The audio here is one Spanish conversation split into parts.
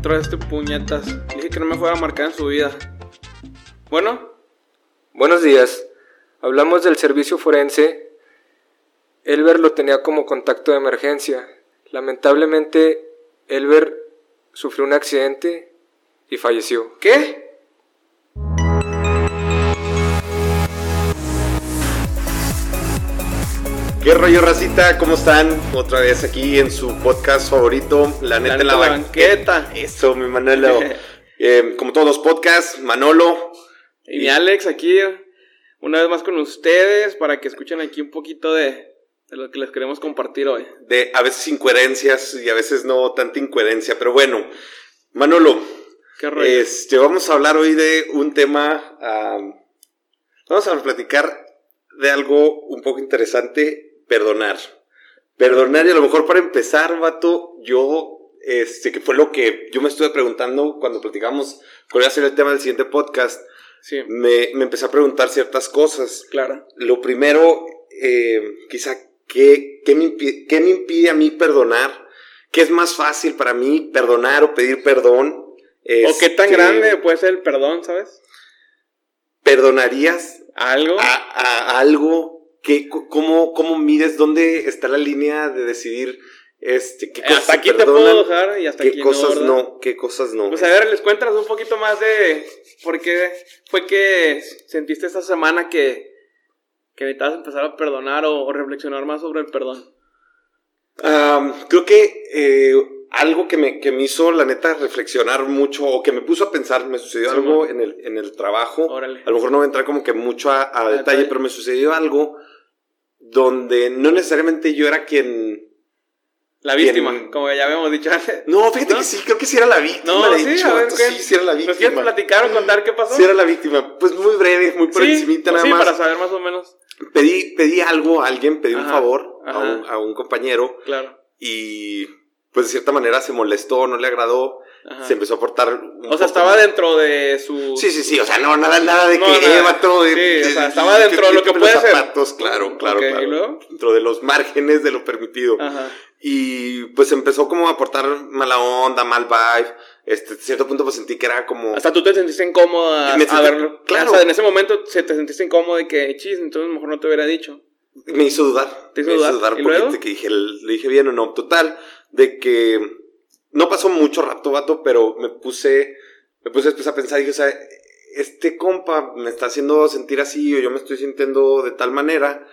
Otra vez este puñetas. Dije que no me fuera a marcar en su vida. Bueno, Buenos días. Hablamos del servicio forense. Elber lo tenía como contacto de emergencia. Lamentablemente, Elber sufrió un accidente y falleció. ¿qué? ¿Qué rollo, racita? ¿Cómo están? Otra vez aquí en su podcast favorito, La Neta en la, neta, banqueta. Eso, mi Manolo. Eh, como todos los podcasts, Manolo. Y mi Alex aquí, una vez más con ustedes, para que escuchen aquí un poquito de, de lo que les queremos compartir hoy. De a veces incoherencias y a veces no tanta incoherencia, pero bueno, Manolo, ¿Qué rollo? este, vamos a hablar hoy de un tema. am, vamos a platicar de algo un poco interesante: perdonar. Perdonar, y a lo mejor para empezar, vato, yo, este, que fue lo que yo me estuve preguntando cuando platicamos cuál iba a ser el tema del siguiente podcast, sí, me, me empecé a preguntar ciertas cosas. claro. Lo primero, eh, quizá, ¿qué, qué, me impide, qué me impide a mí perdonar? ¿Qué es más fácil para mí, perdonar o pedir perdón? O qué tan Este, grande puede ser el perdón, ¿sabes? ¿Perdonarías Algo. a, a algo? ¿Qué, cómo, ¿Cómo mides? ¿Dónde está la línea de decidir este, qué cosas hasta aquí te puedo dejar y hasta qué aquí cosas no. no, qué cosas no? Pues a ver, les cuentas un poquito más de por qué fue que sentiste esta semana que, que necesitabas empezar a perdonar o, o reflexionar más sobre el perdón. Creo que eh, algo que me, que me hizo, la neta, reflexionar mucho o que me puso a pensar, me sucedió Sí, algo en el, en el trabajo. Órale. A lo mejor no voy a entrar como que mucho a, a A detalle, detalle. pero me sucedió algo donde no necesariamente yo era quien... La víctima, como ya habíamos dicho antes. No, fíjate ¿No? que sí, creo que sí era la víctima. No, de sí, hecho, a ver, sí, sí era la ¿Nos quieres víctima. platicar o contar qué pasó? Sí era la víctima. Pues muy breve, muy por Sí, encimita nada sí, más. para saber más o menos. Pedí, pedí algo a alguien, pedí un Ajá, favor a un, a un compañero Claro. y pues de cierta manera se molestó, no le agradó, Ajá. se empezó a portar... un O sea, estaba dentro de su... Sí, sí, sí, o sea, no, nada, nada de No, que, nada. eh, vato, de- Sí, o de- sea, estaba dentro de lo que puede los ser. zapatos, claro, claro, Ok, claro. ¿y luego? Dentro de los márgenes de lo permitido. Ajá. Y pues empezó como a aportar mala onda, mal vibe. Este, a cierto punto pues sentí que era como... Hasta tú te sentiste incómoda Me a sentí- verlo. claro. O sea, en ese momento se te sentiste incómodo de que, chis, entonces mejor no te hubiera dicho. Me hizo dudar. ¿Te hizo me dudar? hizo dudar ¿Y porque luego? te- que dije, le dije bien o no. Total, de que no pasó mucho rato, vato, pero me puse, me puse después a pensar y dije, o sea, este compa me está haciendo sentir así o yo me estoy sintiendo de tal manera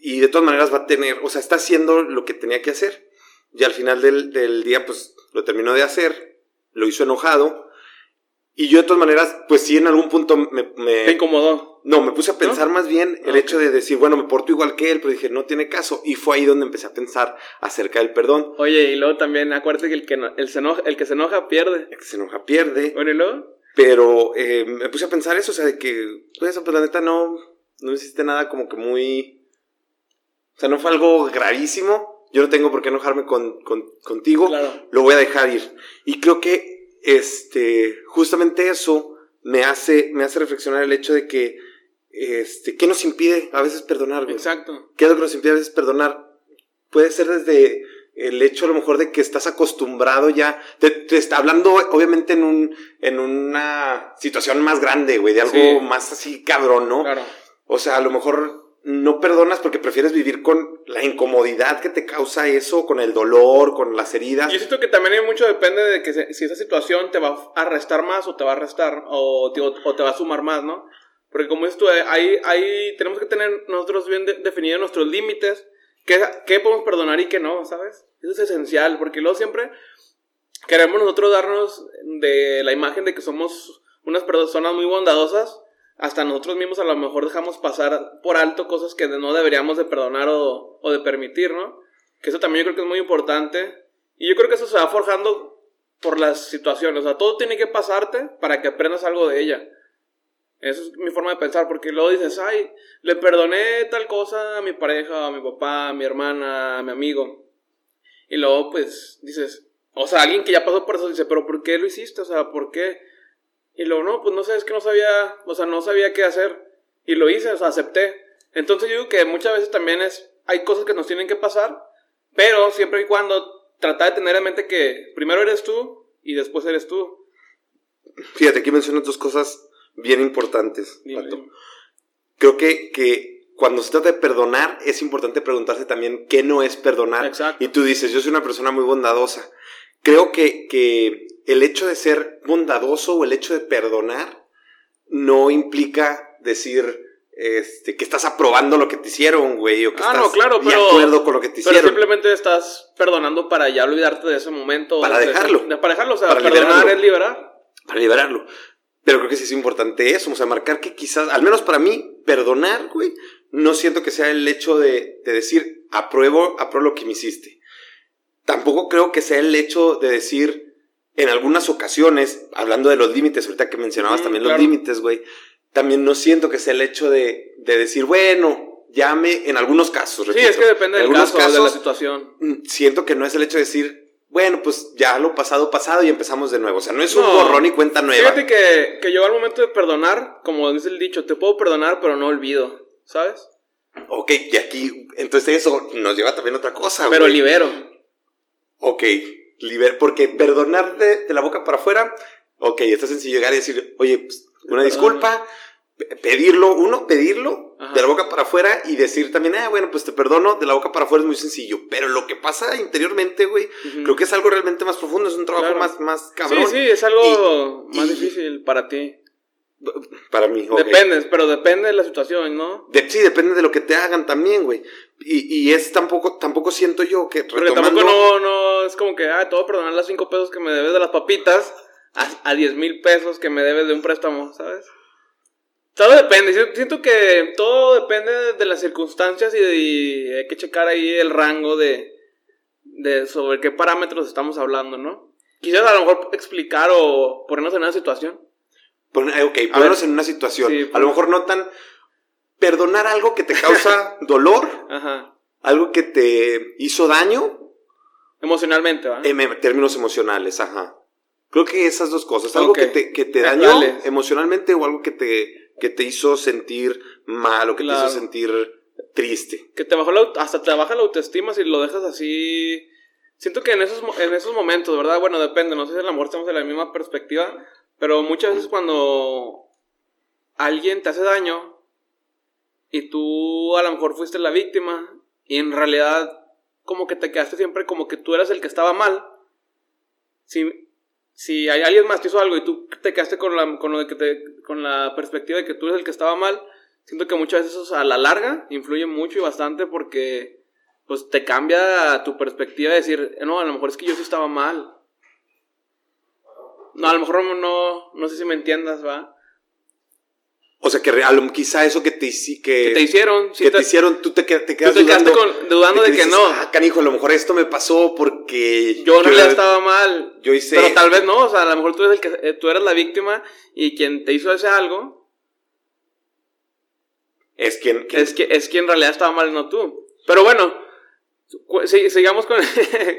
y de todas maneras va a tener, o sea, está haciendo lo que tenía que hacer. Y al final del, del día, pues lo terminó de hacer, lo hizo enojado. Y yo de todas maneras, pues sí, en algún punto me... me- Te incomodó. no, me puse a pensar más bien el hecho de decir, bueno, me porto igual que él, pero dije, no tiene caso. Y fue ahí donde empecé a pensar acerca del perdón. Oye, y luego también acuérdate que el que, no- el, se enoja, el que se enoja pierde. El que se enoja pierde. Bueno, y luego. Pero eh, me puse a pensar eso, o sea, de que, pues, pues la neta no, no hiciste nada como que muy... O sea, no fue algo gravísimo. Yo no tengo por qué enojarme con, con- contigo. Claro. Lo voy a dejar ir. Y creo que, este, justamente eso me hace, me hace reflexionar el hecho de que, este, ¿qué nos impide a veces perdonar, güey? Exacto. ¿Qué es lo que nos impide a veces perdonar? Puede ser desde el hecho a lo mejor de que estás acostumbrado ya, te, te está hablando obviamente en un, en una situación más grande, güey, de algo Sí. más así cabrón, ¿no? Claro. O sea, a lo mejor no perdonas porque prefieres vivir con la incomodidad que te causa eso, con el dolor, con las heridas. Yo siento que también mucho depende de que si esa situación te va a restar más o te va a restar o te, va a sumar más, ¿no? Porque como tú, eh, ahí, ahí tenemos que tener nosotros bien de- definidos nuestros límites, qué, qué podemos perdonar y qué no, ¿sabes? Eso es esencial, porque luego siempre queremos nosotros darnos de la imagen de que somos unas personas muy bondadosas, hasta nosotros mismos a lo mejor dejamos pasar por alto cosas que no deberíamos de perdonar o, de permitir, ¿no? Que eso también yo creo que es muy importante. Y yo creo que eso se va forjando por las situaciones. O sea, todo tiene que pasarte para que aprendas algo de ella. Esa es mi forma de pensar, porque luego dices, ay, le perdoné tal cosa a mi pareja, a mi papá, a mi hermana, a mi amigo. Y luego, pues, dices, o sea, alguien que ya pasó por eso dice, pero ¿por qué lo hiciste? O sea, ¿por qué? Y luego, no, pues no sé, es que no sabía, o sea, no sabía qué hacer. Y lo hice, o sea, acepté. Entonces yo digo que muchas veces también es, hay cosas que nos tienen que pasar, pero siempre y cuando tratar de tener en mente que primero eres tú y después eres tú. Fíjate, aquí mencionas dos cosas bien importantes. Dime, Pato. dime. Creo que, que cuando se trata de perdonar, es importante preguntarse también qué no es perdonar. Exacto. Y tú dices, yo soy una persona muy bondadosa. Creo que, que el hecho de ser bondadoso o el hecho de perdonar no implica decir este, que estás aprobando lo que te hicieron, güey, o que Ah, estás no, claro, de pero- acuerdo con lo que te Pero hicieron. simplemente estás perdonando para ya olvidarte de ese momento. Para de- dejarlo. de- para dejarlo, o sea, Para perdonar liberarlo. es liberar. para liberarlo. Pero creo que sí es importante eso, o sea, marcar que quizás, al menos para mí, perdonar, güey, no siento que sea el hecho de, de decir, apruebo, apruebo lo que me hiciste. Tampoco creo que sea el hecho de decir, en algunas ocasiones, hablando de los límites, ahorita que mencionabas Mm, también claro. los límites, güey, también no siento que sea el hecho de, de decir, bueno, llame, en algunos casos, Sí, es que depende en del caso, de la situación. mm, siento que no es el hecho de decir, bueno, pues ya lo pasado, pasado y empezamos de nuevo. O sea, no es un borrón y cuenta nueva. Fíjate que, que llegó el momento de perdonar, como dice el dicho, te puedo perdonar, pero no olvido, ¿sabes? Ok, y aquí, entonces eso nos lleva también a otra cosa, Pero güey. libero. Ok, liber, porque perdonar de, de la boca para afuera, ok, está sencillo llegar y decir, oye, pues, una disculpa, pe- pedirlo, uno, pedirlo Ajá. de la boca para afuera y decir también, ah, bueno, pues te perdono, de la boca para afuera es muy sencillo, pero lo que pasa interiormente, güey, creo que es algo realmente más profundo, es un trabajo Claro. más, más cabrón. Sí, sí, es algo Y- más y- difícil para ti. Para mí. Depende, pero depende de la situación, ¿no? De- sí, depende de lo que te hagan también, güey. Y, y es tampoco, tampoco siento yo que Porque retomando... tampoco no, no es como que, ah, te voy a perdonar las 5 pesos que me debes de las papitas a, a 10 mil pesos que me debes de un préstamo, ¿sabes? Todo depende, si- siento que todo depende de las circunstancias y, de- y hay que checar ahí el rango de, de sobre qué parámetros estamos hablando, ¿no? Quizás a lo mejor explicar o ponernos en una situación. Eh, ok, ponernos en una situación. Sí, a pon- lo mejor no tan... Perdonar algo que te causa dolor, Ajá. algo que te hizo daño, Emocionalmente, ¿va? en términos emocionales, ajá. Creo que esas dos cosas. Algo que te, que te Eh, dañó dale. emocionalmente o algo que te, que te hizo sentir mal o que te hizo sentir triste. que te bajó la, hasta te baja la autoestima si lo dejas así. Siento que en esos, en esos momentos, ¿verdad? Bueno, depende, no sé si a lo mejor estamos en la misma perspectiva, pero muchas veces cuando alguien te hace daño y tú a lo mejor fuiste la víctima y en realidad como que te quedaste siempre como que tú eras el que estaba mal. Si, si hay alguien más te hizo algo y tú te quedaste con la, con lo de que te, con la perspectiva de que tú eres el que estaba mal, siento que muchas veces eso a la larga influye mucho y bastante porque pues te cambia tu perspectiva de decir, no, a lo mejor es que yo sí estaba mal. No, a lo mejor no, no sé si me entiendas, ¿va? O sea, que quizá eso que te, que, Que te hicieron, que te- te hicieron, tú te, qued- te quedas tú te quedaste dudando, con- dudando de que dices, no. Ah, canijo, a lo mejor esto me pasó porque yo en realidad estaba mal. yo hice- Pero tal vez no, o sea, a lo mejor tú eres, el que, eh, tú eres la víctima y quien te hizo ese algo es quien, quien- es, que, es quien en realidad estaba mal, no tú. Pero bueno, sigamos con,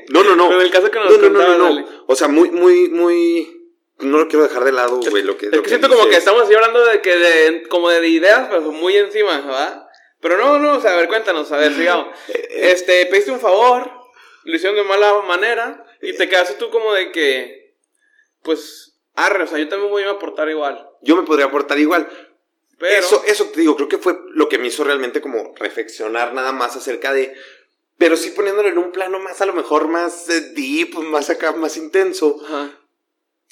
no, no, no, con el caso que nos no, no, no, no, no. o sea, muy, muy, muy, no lo quiero dejar de lado, güey, lo que, Es lo que siento como que estamos así hablando de que de, como de ideas, pero muy encima, ¿verdad? Pero no, no, o sea, a ver, cuéntanos, a ver, sigamos. Eh, Este, pediste un favor, lo hicieron de mala manera, y te quedaste tú como de que, pues, arre, o sea, yo también voy a aportar igual. yo me podría aportar igual, Pero, Eso, eso te digo, creo que fue lo que me hizo realmente como reflexionar nada más acerca de. Pero sí poniéndolo en un plano más, a lo mejor más eh, deep, más acá, más intenso. ajá,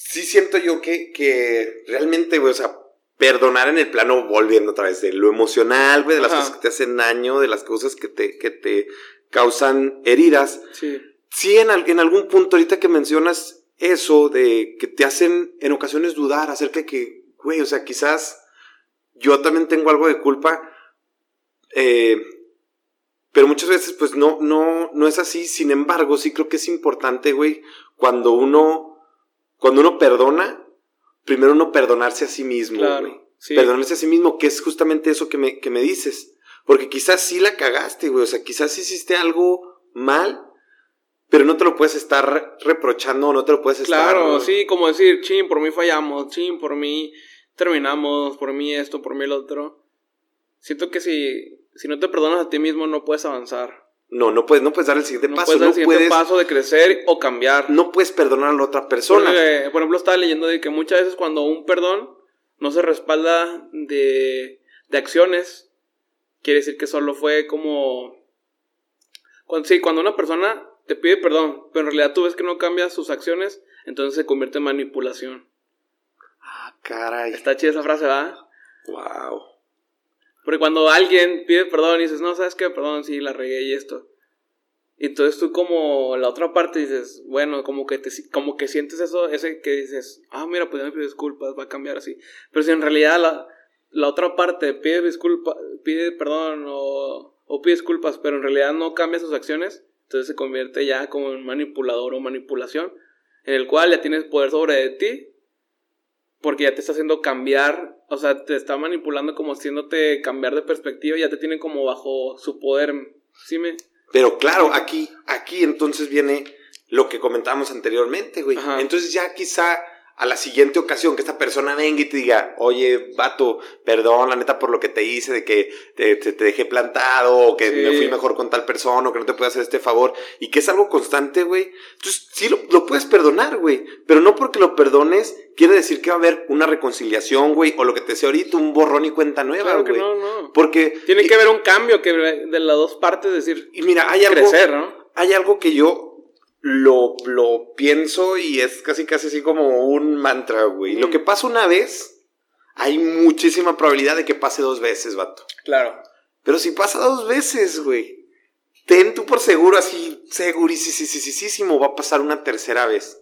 Sí siento yo que, que realmente, güey, o sea, perdonar en el plano, volviendo otra vez, de lo emocional, güey, de las Ajá. cosas que te hacen daño, de las cosas que te, que te causan heridas. sí, Sí, en, en algún punto, ahorita que mencionas eso, de que te hacen en ocasiones dudar acerca de que, güey, o sea, quizás yo también tengo algo de culpa, eh, pero muchas veces, pues no, no, no es así. Sin embargo, sí creo que es importante, güey, cuando uno, cuando uno perdona, primero uno perdonarse a sí mismo, Claro, sí. Perdonarse a sí mismo, que es justamente eso que me, que me dices. Porque quizás sí la cagaste, güey. O sea, quizás hiciste algo mal, pero no te lo puedes estar reprochando, no te lo puedes claro, estar. sí, como decir, chin, por mí fallamos, chin, por mí terminamos, por mí esto, por mí el otro. Siento que si, si no te perdonas a ti mismo no puedes avanzar. No, no puedes, no puedes dar el siguiente No paso. puedes dar no el siguiente puedes, paso de crecer o cambiar. no puedes perdonar a la otra persona. Porque, por ejemplo, estaba leyendo de que muchas veces cuando un perdón no se respalda de, de acciones, quiere decir que solo fue como... Cuando, sí, cuando una persona te pide perdón, pero en realidad tú ves que no cambia sus acciones, entonces se convierte en manipulación. Ah, caray. Está chida esa frase, ¿verdad? Wow. Porque cuando alguien pide perdón y dices, no, ¿sabes qué? Perdón, sí, la regué y esto. Y entonces tú como la otra parte dices, bueno, como que te, como que sientes eso, ese que dices, ah, mira, pues ya me pido disculpas, va a cambiar así. Pero si en realidad la, la otra parte pide disculpas, pide perdón o, o pide disculpas, pero en realidad no cambia sus acciones, entonces se convierte ya como en manipulador o manipulación, en el cual ya tienes poder sobre ti, porque ya te está haciendo cambiar, o sea, te está manipulando como haciéndote cambiar de perspectiva, ya te tienen como bajo su poder, ¿sí me? Pero claro, aquí, aquí entonces viene lo que comentábamos anteriormente, güey. Ajá. Entonces ya quizá a la siguiente ocasión que esta persona venga y te diga, oye, vato, perdón, la neta, por lo que te hice, de que te, te- te dejé plantado, o que Sí. me fui mejor con tal persona, o que no te puedo hacer este favor, y que es algo constante, güey. Entonces, sí lo, lo puedes perdonar, güey, pero no porque lo perdones quiere decir que va a haber una reconciliación, güey, o lo que te decía ahorita, un borrón y cuenta nueva, Claro güey. no, no. Porque... Tiene y- que haber un cambio que de las dos partes, decir, Y mira, hay algo crecer, ¿no? hay algo que yo lo, lo pienso y es casi casi así como un mantra, güey. Mm. Lo que pasa una vez, hay muchísima probabilidad de que pase dos veces, vato. Claro. Pero si pasa dos veces, güey, ten tú por seguro, así, segurísimo, va a pasar una tercera vez.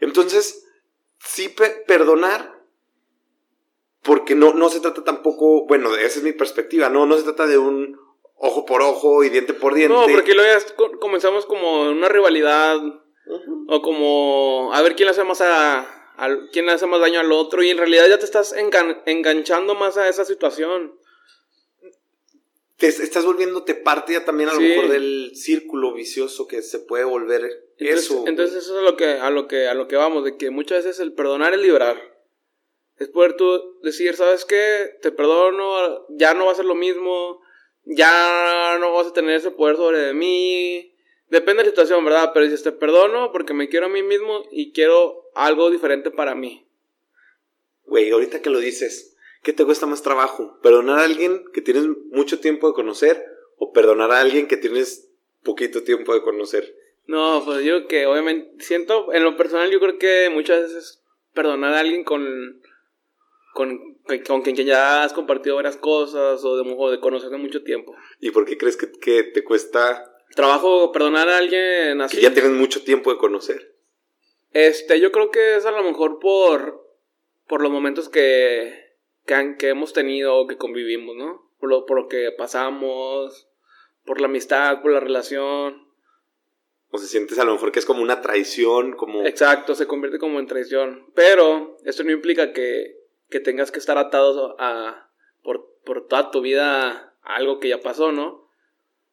Entonces, sí pe- perdonar, porque no, no se trata tampoco, bueno, esa es mi perspectiva, no, no se trata de un ojo por ojo y diente por diente. No, porque luego ya co- comenzamos como una rivalidad o como a ver quién le hace más a, al- quién le hace más daño al otro y en realidad ya te estás engan- enganchando más a esa situación. te estás volviéndote parte ya también a lo mejor del círculo vicioso que se puede volver Entonces, eso. entonces eso es a lo que a lo que a lo que vamos de que muchas veces el perdonar es liberar. Es poder tú decir, ¿sabes qué? Te perdono, ya no va a ser lo mismo, ya no vas a tener ese poder sobre mí. Depende de la situación, ¿verdad? Pero dices, te perdono porque me quiero a mí mismo y quiero algo diferente para mí. Güey, ahorita que lo dices, ¿qué te cuesta más trabajo? ¿Perdonar a alguien que tienes mucho tiempo de conocer o perdonar a alguien que tienes poquito tiempo de conocer? No, pues yo que obviamente siento, en lo personal yo creo que muchas veces perdonar a alguien con con, con quien ya has compartido varias cosas o de, o de conocer de mucho tiempo. ¿Y por qué crees que, que te cuesta Trabajo perdonar a alguien así. que ya tienes mucho tiempo de conocer? Este, yo creo que es a lo mejor por por los momentos que que, han- que hemos tenido o que convivimos, ¿no? Por lo, por lo que pasamos, por la amistad, por la relación. O se sientes a lo mejor que es como una traición, como... Exacto, se convierte como en traición. Pero esto no implica que, que tengas que estar atado a, por, por toda tu vida a algo que ya pasó, ¿no?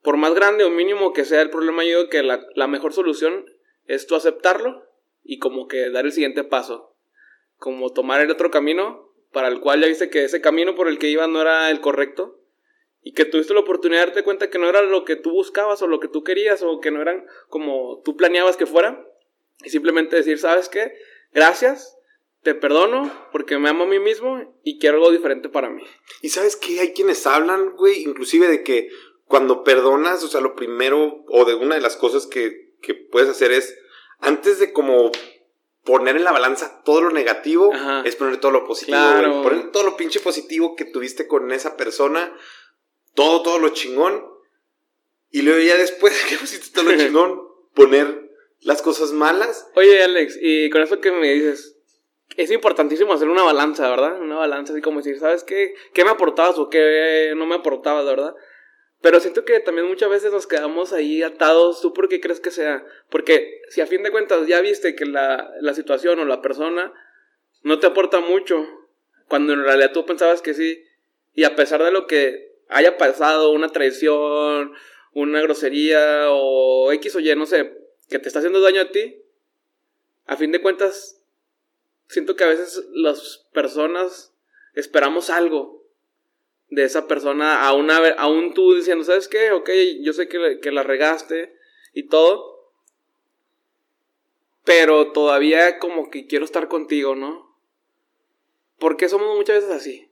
Por más grande o mínimo que sea el problema, yo digo que la, la mejor solución es tú aceptarlo y como que dar el siguiente paso. Como tomar el otro camino para el cual ya viste que ese camino por el que ibas no era el correcto. Y que tuviste la oportunidad de darte cuenta que no era lo que tú buscabas o lo que tú querías o que no eran como tú planeabas que fuera. Y simplemente decir, ¿sabes qué? Gracias, te perdono porque me amo a mí mismo y quiero algo diferente para mí. Y sabes que hay quienes hablan, güey, inclusive de que cuando perdonas, o sea, lo primero, o de una de las cosas que, que puedes hacer es, antes de como poner en la balanza todo lo negativo, Ajá. es poner todo lo positivo, Claro. Poner todo lo pinche positivo que tuviste con esa persona, todo, todo lo chingón, y luego ya después de que pusiste todo lo chingón, poner las cosas malas. Oye, Alex, y con eso que me dices, es importantísimo hacer una balanza, ¿verdad? Una balanza, así como decir, ¿sabes qué? ¿Qué me aportabas o qué no me aportabas, verdad? Pero siento que también muchas veces nos quedamos ahí atados. ¿Tú por qué crees que sea? Porque si a fin de cuentas ya viste que la, la situación o la persona no te aporta mucho, cuando en realidad tú pensabas que sí, y a pesar de lo que haya pasado, una traición, una grosería o X o Y, no sé, que te está haciendo daño a ti, a fin de cuentas, siento que a veces las personas esperamos algo de esa persona, aún, aún tú diciendo, ¿sabes qué? Ok, yo sé que, que la regaste y todo, pero todavía como que quiero estar contigo, ¿no? Porque somos muchas veces así.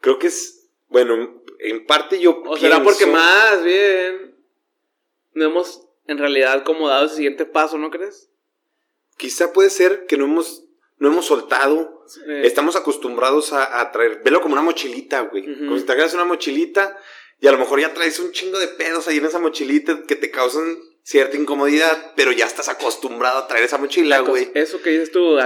Creo que es, bueno, en parte yo... O será porque más bien no hemos en realidad como dado el siguiente paso, ¿no crees? Quizá puede ser que no hemos, no hemos soltado. Estamos acostumbrados a, traer, velo como una mochilita, güey. Como si trajeras una mochilita y a lo mejor ya traes un chingo de pedos ahí en esa mochilita que te causan cierta incomodidad, pero ya estás acostumbrado a traer esa mochila, güey. Eso que dices tú,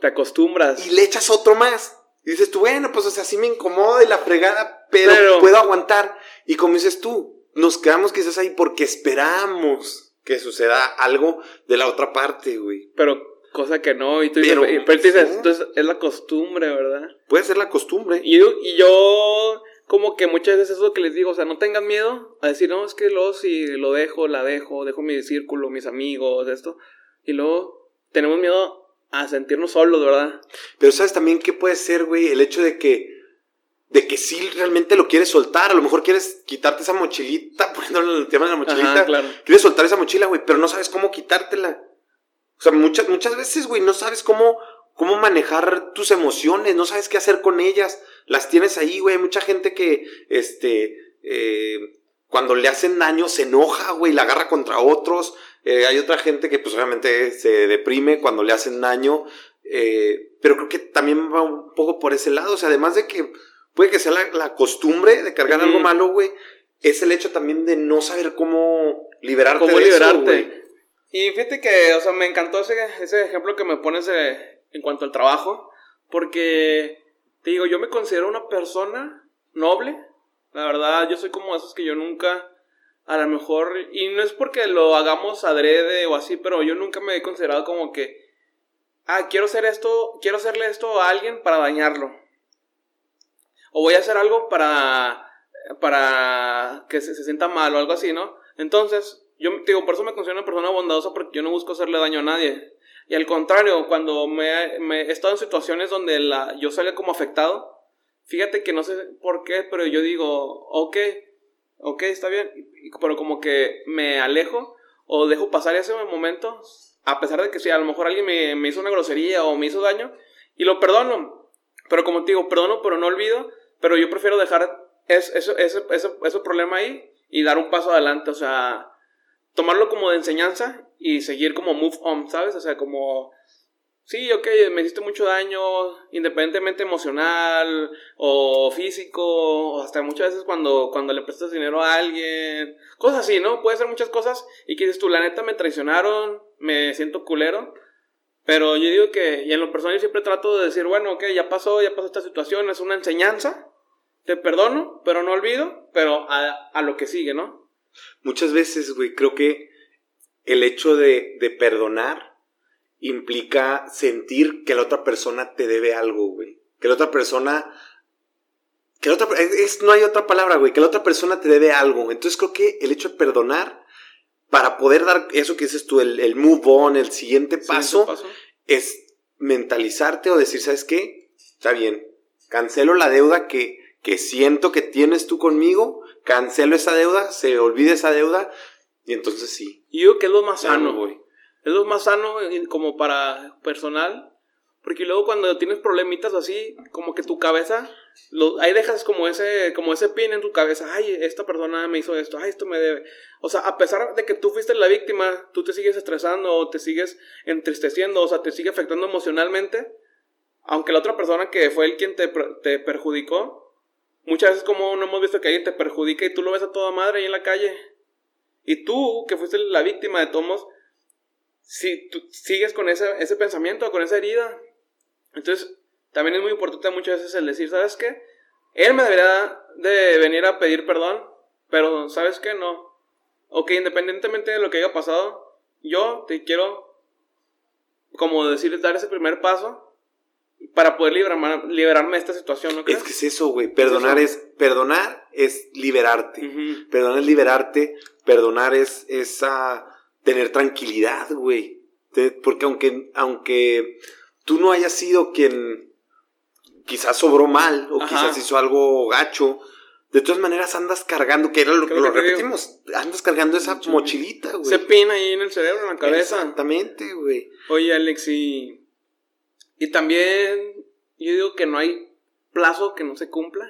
te acostumbras. Y le echas otro más. Y dices tú, bueno, pues o sea, sí me incomoda y la fregada, pero, puedo aguantar. Y como dices tú, nos quedamos quizás ahí porque esperamos que suceda algo de la otra parte, güey. Pero cosa que no, y tú dices, pero, dices, entonces es la costumbre, ¿verdad? Puede ser la costumbre. Y yo, y yo como que muchas veces es lo que les digo, o sea, no tengan miedo a decir, no, es que luego si lo dejo, la dejo, dejo mi círculo, mis amigos, esto, y luego tenemos miedo a sentirnos solos, ¿verdad? Pero sabes también qué puede ser, güey, el hecho de que de que sí realmente lo quieres soltar, a lo mejor quieres quitarte esa mochilita, poniéndole el tema de la mochilita, claro. quieres soltar esa mochila, güey, pero no sabes cómo quitártela. O sea, muchas, muchas veces, güey, no sabes cómo, cómo manejar tus emociones, no sabes qué hacer con ellas las tienes ahí, güey. Mucha gente que, este, eh, cuando le hacen daño se enoja, güey, la agarra contra otros. Eh, hay otra gente que, pues, obviamente se deprime cuando le hacen daño. Eh, pero creo que también va un poco por ese lado. O sea, además de que puede que sea la, costumbre de cargar algo malo, güey, es el hecho también de no saber cómo liberarte ¿Cómo liberarte? y fíjate que, o sea, me encantó ese, ese ejemplo que me pones en cuanto al trabajo, porque te digo, yo me considero una persona noble. La verdad, yo soy como esos que yo nunca, a lo mejor, y no es porque lo hagamos adrede o así, pero yo nunca me he considerado como que, ah, quiero hacer esto, quiero hacerle esto a alguien para dañarlo. O voy a hacer algo para, para que se, sienta mal o algo así, ¿no? Entonces, yo digo, por eso me considero una persona bondadosa porque yo no busco hacerle daño a nadie. Y al contrario, cuando me, me, he estado en situaciones donde la, yo salga como afectado, fíjate que no sé por qué, pero yo digo, ok, ok, está bien, pero como que me alejo o dejo pasar ese momento, a pesar de que si a lo mejor alguien me, me hizo una grosería o me hizo daño, y lo perdono. Pero como te digo, perdono, pero no olvido, pero yo prefiero dejar ese, ese, ese, ese problema ahí y dar un paso adelante, o sea, tomarlo como de enseñanza y seguir como move on, ¿sabes? O sea, como, sí, ok, me hiciste mucho daño, independientemente emocional o físico, o hasta muchas veces cuando, cuando le prestas dinero a alguien, cosas así, ¿no? Puede ser muchas cosas y que dices tú, la neta me traicionaron, me siento culero. Pero yo digo que, y en lo personal yo siempre trato de decir, bueno, ok, ya pasó, ya pasó esta situación, es una enseñanza, te perdono, pero no olvido, pero a, a lo que sigue, ¿no? Muchas veces, güey, creo que el hecho de, de perdonar implica sentir que la otra persona te debe algo, güey. Que la otra persona que la otra, es, no hay otra palabra, güey, que la otra persona te debe algo. Entonces creo que el hecho de perdonar, para poder dar eso que dices tú, el, el move on, el siguiente paso, es mentalizarte o decir, ¿sabes qué? Está bien, cancelo la deuda que, que siento que tienes tú conmigo, cancelo esa deuda, se olvide esa deuda y entonces sí. Y yo que es lo más sano, güey. Es lo más sano como para personal, porque luego cuando tienes problemitas así, como que tu cabeza, lo, ahí dejas como ese, como ese pin en tu cabeza, ay, esta persona me hizo esto, ay, esto me debe. O sea, a pesar de que tú fuiste la víctima, tú te sigues estresando o te sigues entristeciendo, o sea, te sigue afectando emocionalmente, aunque la otra persona que fue el quien te, te perjudicó, Muchas veces como no hemos visto que alguien te perjudica y tú lo ves a toda madre ahí en la calle. Y tú, que fuiste la víctima de tomos, si sigues con ese, ese pensamiento, con esa herida. Entonces, también es muy importante muchas veces el decir, ¿sabes qué? Él me debería de venir a pedir perdón, pero ¿sabes qué? No. Ok, independientemente de lo que haya pasado, yo te quiero, como decir, dar ese primer paso para poder liberarme de esta situación, ¿no crees? Es que es eso, güey. Perdonar es, perdonar es liberarte. Perdonar es liberarte. Perdonar es, esa tener tranquilidad, güey. Porque aunque, aunque tú no hayas sido quien, quizás sobró mal o Ajá. quizás hizo algo gacho. De todas maneras andas cargando, que era lo que lo repetimos, andas cargando esa mochilita, güey. Se pina ahí en el cerebro, en la cabeza. Exactamente, güey. Oye, Alex, y, y también yo digo que no hay plazo que no se cumpla.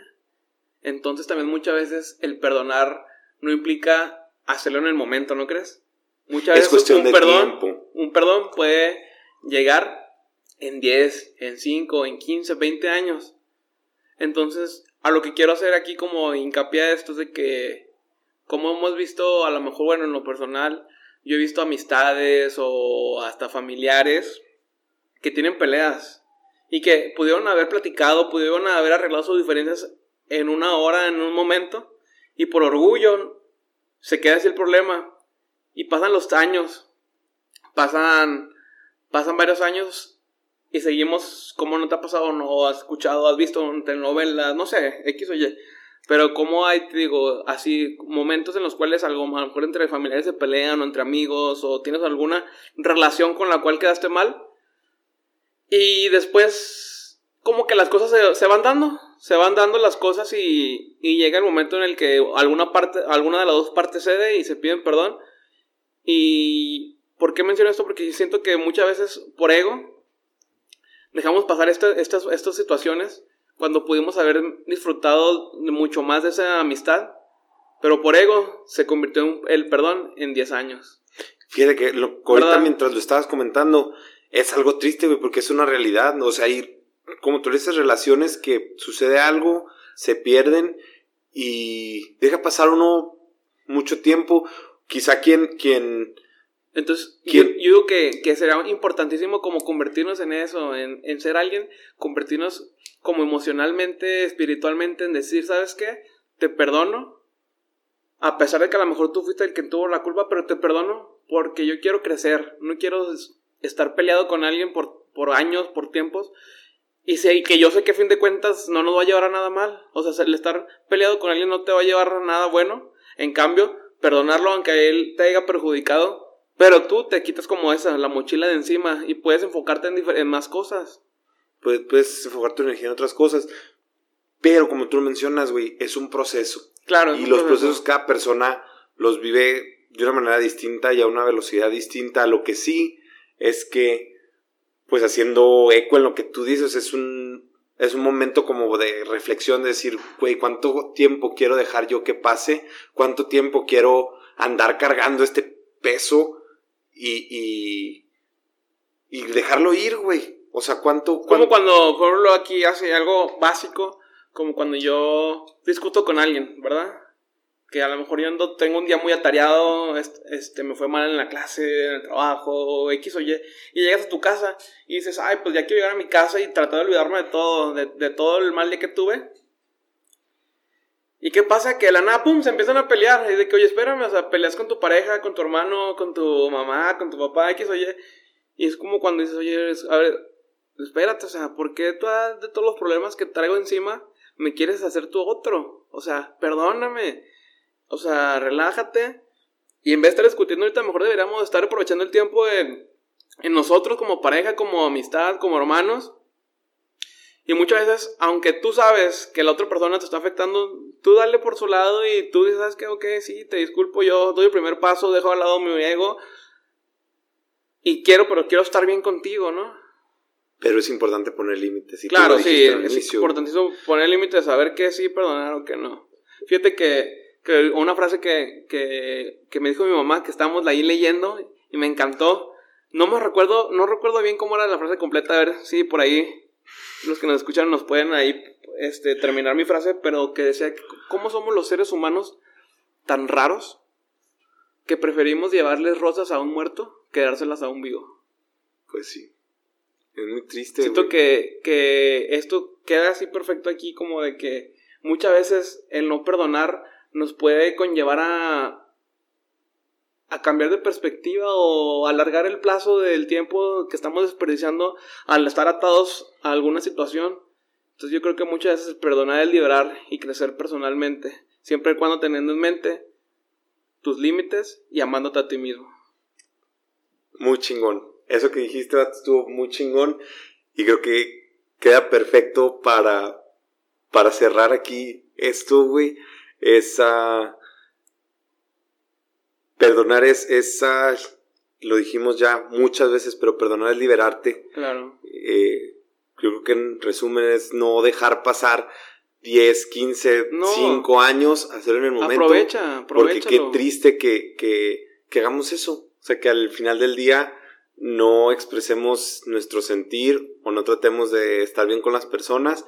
Entonces también muchas veces el perdonar no implica hacerlo en el momento, ¿no crees? Muchas Es veces cuestión un de perdón, tiempo. un perdón puede llegar en 10, en 5, en 15, 20 años. Entonces, a lo que quiero hacer aquí como hincapié a esto es de que, como hemos visto, a lo mejor, bueno, en lo personal, yo he visto amistades o hasta familiares que tienen peleas y que pudieron haber platicado, pudieron haber arreglado sus diferencias en una hora, en un momento, y por orgullo se queda así el problema. Y pasan los años, pasan, pasan varios años y seguimos, como no te ha pasado, no has escuchado, has visto en telenovelas, no sé, X o Y. Pero como hay, te digo, así momentos en los cuales algo, a lo mejor entre familiares se pelean o entre amigos o tienes alguna relación con la cual quedaste mal. Y después, como que las cosas se, se van dando, se van dando las cosas y, y llega el momento en el que alguna parte, alguna de las dos partes cede y se piden perdón. Y ¿por qué menciono esto? Porque siento que muchas veces por ego dejamos pasar esta- estas, estas situaciones cuando pudimos haber disfrutado mucho más de esa amistad, pero por ego se convirtió en- el perdón en 10 años. Fíjate que lo, ahorita mientras lo estabas comentando, es algo triste, güey, porque es una realidad, ¿no? O sea, hay, como tú dices, relaciones que sucede algo, se pierden y deja pasar uno mucho tiempo. Quizá quien, quien, Entonces, yo, yo digo que, que será importantísimo como convertirnos en eso, en, en ser alguien, convertirnos como emocionalmente, espiritualmente, en decir, ¿sabes qué? Te perdono, a pesar de que a lo mejor tú fuiste el que tuvo la culpa, pero te perdono porque yo quiero crecer, no quiero estar peleado con alguien por, por años, por tiempos, y sé y que yo sé que a fin de cuentas no nos va a llevar a nada mal, o sea, el estar peleado con alguien no te va a llevar a nada bueno, en cambio, perdonarlo aunque él te haya perjudicado, pero tú te quitas como esa, la mochila de encima, y puedes enfocarte en, en más cosas. pues, puedes enfocar tu energía en otras cosas. Pero como tú lo mencionas, güey, es un proceso. Claro. Y los proceso. procesos cada persona los vive de una manera distinta y a una velocidad distinta. Lo que sí es que, pues haciendo eco en lo que tú dices, es un, es un momento como de reflexión, de decir, güey, ¿cuánto tiempo quiero dejar yo que pase? ¿Cuánto tiempo quiero andar cargando este peso y, y, y dejarlo ir, güey? O sea, ¿cuánto? Como cuánto- cuando, por ejemplo, aquí hace algo básico, como cuando yo discuto con alguien, ¿verdad? Que a lo mejor yo ando, tengo un día muy atareado, est- este, me fue mal en la clase, en el trabajo, X o Y, y llegas a tu casa y dices, ay, pues ya quiero llegar a mi casa y tratar de olvidarme de todo, de, todo el mal día que tuve. ¿Y qué pasa? Que la nada, pum, se empiezan a pelear. Y de que, oye, espérame, o sea, peleas con tu pareja, con tu hermano, con tu mamá, con tu papá, X, oye. Y es como cuando dices, oye, a espérate, o sea, ¿por qué tú de todos los problemas que traigo encima me quieres hacer tú otro? O sea, perdóname. O sea, relájate. Y en vez de estar discutiendo ahorita, mejor deberíamos estar aprovechando el tiempo en, en nosotros como pareja, como amistad, como hermanos. Y muchas veces, aunque tú sabes que la otra persona te está afectando, tú dale por su lado y tú dices, ¿sabes qué? Ok, sí, te disculpo, yo doy el primer paso, dejo al lado mi ego. Y quiero, pero quiero estar bien contigo, ¿no? Pero es importante poner límites. y Claro, sí, es importantísimo poner límites, saber qué sí perdonar o qué no. Fíjate que, que una frase que, que, que me dijo mi mamá, que estábamos ahí leyendo y me encantó. No me recuerdo, no recuerdo bien cómo era la frase completa, a ver si por ahí los que nos escuchan nos pueden ahí este, terminar mi frase, pero que decía, ¿cómo somos los seres humanos tan raros que preferimos llevarles rosas a un muerto que dárselas a un vivo? Pues sí. Es muy triste. Siento güey. que, que esto queda así perfecto aquí, como de que muchas veces el no perdonar nos puede conllevar a, a cambiar de perspectiva o alargar el plazo del tiempo que estamos desperdiciando al estar atados a alguna situación. Entonces yo creo que muchas veces perdonar es liberar y crecer personalmente, siempre y cuando teniendo en mente tus límites y amándote a ti mismo. Muy chingón. Eso que dijiste estuvo muy chingón. Y creo que queda perfecto para, para cerrar aquí esto, güey. Esa... Perdonar es esa... Lo dijimos ya muchas veces, pero perdonar es liberarte. Claro. Eh, yo creo que en resumen es no dejar pasar 10, 15, No. 5 años, hacerlo en el momento. Aprovecha, Porque qué triste que, que, que hagamos eso. O sea, que al final del día no expresemos nuestro sentir o no tratemos de estar bien con las personas.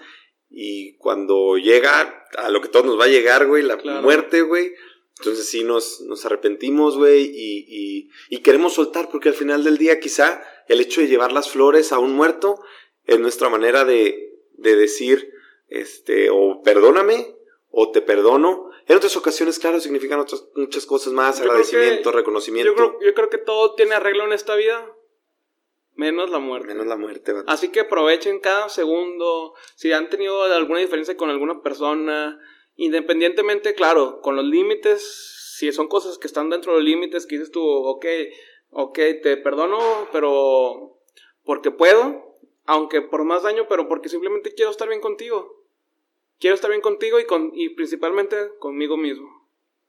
Y cuando llega a lo que todos nos va a llegar, güey, la Claro. muerte, güey, entonces sí nos, nos arrepentimos, güey, y, y, y queremos soltar, porque al final del día quizá el hecho de llevar las flores a un muerto es nuestra manera de, de decir, este, o perdóname, o te perdono. En otras ocasiones, claro, significan otras, muchas cosas más, Yo agradecimiento, que- reconocimiento, Yo creo, yo creo que todo tiene arreglo en esta vida, menos la muerte. menos la muerte. vato. Así que aprovechen cada segundo. Si han tenido alguna diferencia con alguna persona, independientemente, claro, con los límites, si son cosas que están dentro de los límites, que dices tú, ok, ok, te perdono, pero porque puedo, aunque por más daño, pero porque simplemente quiero estar bien contigo. Quiero estar bien contigo y, con, y principalmente conmigo mismo.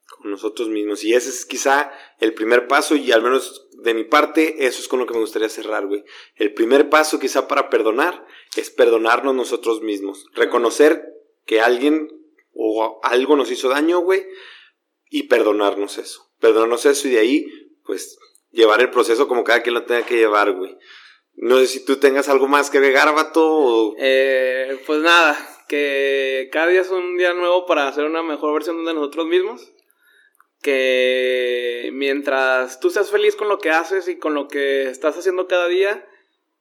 Con nosotros mismos. Y ese es quizá el primer paso, y al menos de mi parte, eso es con lo que me gustaría cerrar, güey. El primer paso quizá para perdonar es perdonarnos nosotros mismos. Reconocer que alguien o algo nos hizo daño, güey, y perdonarnos eso. Perdonarnos eso y de ahí, pues, llevar el proceso como cada quien lo tenga que llevar, güey. No sé si tú tengas algo más que agregar, vato, o... Eh, pues nada, que cada día es un día nuevo para hacer una mejor versión de nosotros mismos. Que mientras tú seas feliz con lo que haces y con lo que estás haciendo cada día,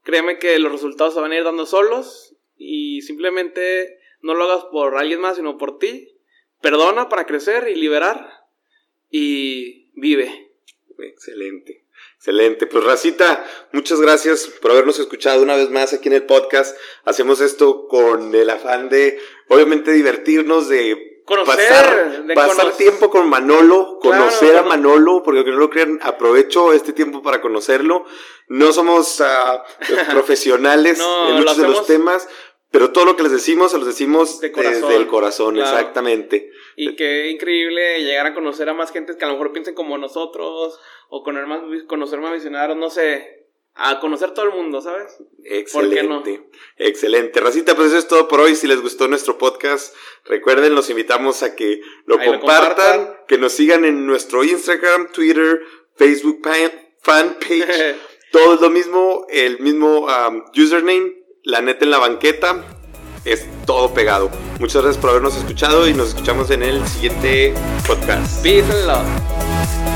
créeme que los resultados se van a ir dando solos y simplemente no lo hagas por alguien más, sino por ti. Perdona para crecer y liberar y vive. Excelente, excelente. Pues Racita, muchas gracias por habernos escuchado una vez más aquí en el podcast. Hacemos esto con el afán de, obviamente, divertirnos, de Conocer, pasar, de pasar conocer. tiempo con Manolo, Claro, conocer a Manolo, porque aunque no lo crean, aprovecho este tiempo para conocerlo. No somos ah, profesionales No, en lo muchos de los temas, pero todo lo que les decimos, se los decimos De corazón. desde el corazón, Claro. exactamente. Y qué increíble llegar a conocer a más gente que a lo mejor piensen como nosotros, o conocer más, conocer más visionarios, no sé, a conocer todo el mundo, ¿sabes? ¿Por qué no? Excelente, excelente. Racita, pues eso es todo por hoy. Si les gustó nuestro podcast, recuerden, los invitamos a que lo compartan, que nos sigan en nuestro Instagram, Twitter, Facebook fanpage. todo es lo mismo, el mismo um, username, la neta en la banqueta. Es todo pegado. Muchas gracias por habernos escuchado y nos escuchamos en el siguiente podcast. Peace and love.